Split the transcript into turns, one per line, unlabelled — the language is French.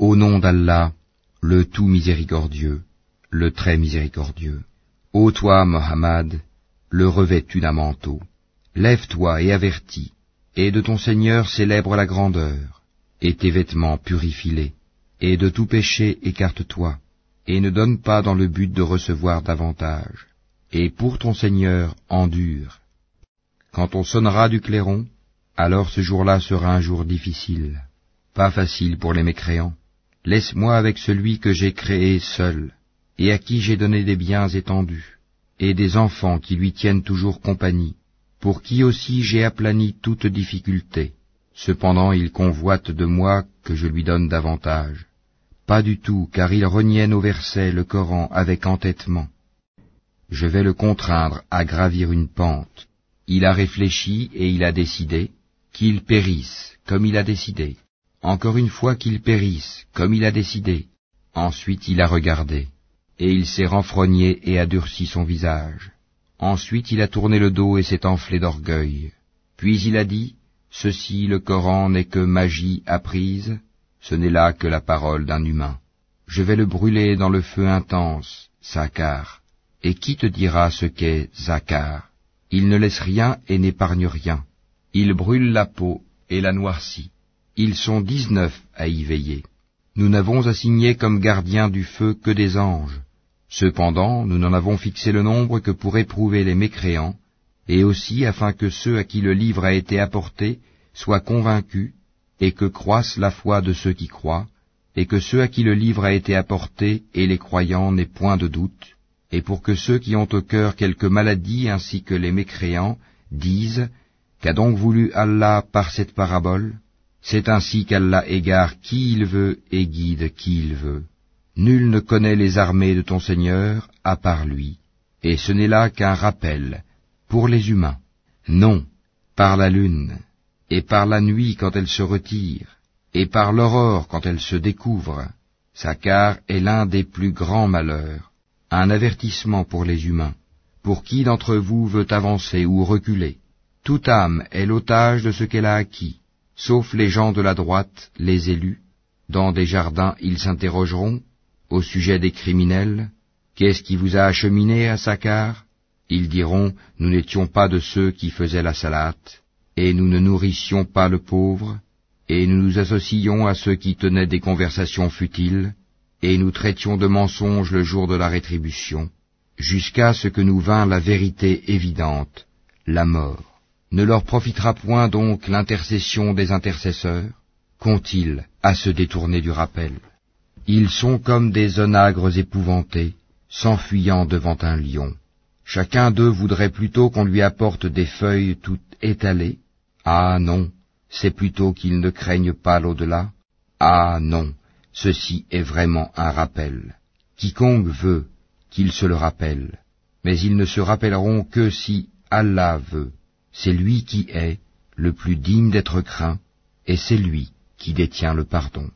Au nom d'Allah, le tout miséricordieux, le très miséricordieux. Ô toi, Mohammed, le revêtu d'un manteau, lève-toi et avertis, et de ton Seigneur célèbre la grandeur, et tes vêtements purifie-les, et de tout péché écarte-toi, et ne donne pas dans le but de recevoir davantage, et pour ton Seigneur endure. Quand on sonnera du clairon, alors ce jour-là sera un jour difficile, pas facile pour les mécréants. Laisse-moi avec celui que j'ai créé seul, et à qui j'ai donné des biens étendus, et des enfants qui lui tiennent toujours compagnie, pour qui aussi j'ai aplani toute difficulté. Cependant il convoite de moi que je lui donne davantage. Pas du tout, car il renienne au verset le Coran avec entêtement. Je vais le contraindre à gravir une pente. Il a réfléchi et il a décidé qu'il périsse comme il a décidé. Encore une fois qu'il périsse comme il a décidé. Ensuite il a regardé, et il s'est renfrogné et a durci son visage. Ensuite il a tourné le dos et s'est enflé d'orgueil. Puis il a dit, Ceci le Coran n'est que magie apprise, ce n'est là que la parole d'un humain. Je vais le brûler dans le feu intense, Zakar. Et qui te dira ce qu'est Zakar Il ne laisse rien et n'épargne rien. Il brûle la peau et la noircit. Ils sont dix-neuf à y veiller. Nous n'avons assigné comme gardiens du feu que des anges. Cependant, nous n'en avons fixé le nombre que pour éprouver les mécréants, et aussi afin que ceux à qui le livre a été apporté soient convaincus, et que croisse la foi de ceux qui croient, et que ceux à qui le livre a été apporté et les croyants n'aient point de doute, et pour que ceux qui ont au cœur quelque maladie ainsi que les mécréants disent, Qu'a donc voulu Allah par cette parabole? C'est ainsi qu'Allah égare qui il veut et guide qui il veut. Nul ne connaît les armées de ton Seigneur à part lui, et ce n'est là qu'un rappel pour les humains. Non, par la lune, et par la nuit quand elle se retire, et par l'aurore quand elle se découvre, Sakar est l'un des plus grands malheurs, un avertissement pour les humains. Pour qui d'entre vous veut avancer ou reculer Toute âme est l'otage de ce qu'elle a acquis, sauf les gens de la droite, les élus. Dans des jardins ils s'interrogeront, au sujet des criminels, Qu'est-ce qui vous a acheminé à Sakar Ils diront, Nous n'étions pas de ceux qui faisaient la salate, et nous ne nourrissions pas le pauvre, et nous nous associons à ceux qui tenaient des conversations futiles, et nous traitions de mensonges le jour de la rétribution, jusqu'à ce que nous vînt la vérité évidente, la mort. Ne leur profitera point donc l'intercession des intercesseurs Qu'ont-ils à se détourner du rappel ils sont comme des onagres épouvantés, s'enfuyant devant un lion. Chacun d'eux voudrait plutôt qu'on lui apporte des feuilles toutes étalées. Ah non, c'est plutôt qu'ils ne craignent pas l'au-delà. Ah non, ceci est vraiment un rappel. Quiconque veut qu'il se le rappelle, mais ils ne se rappelleront que si Allah veut. C'est lui qui est le plus digne d'être craint, et c'est lui qui détient le pardon.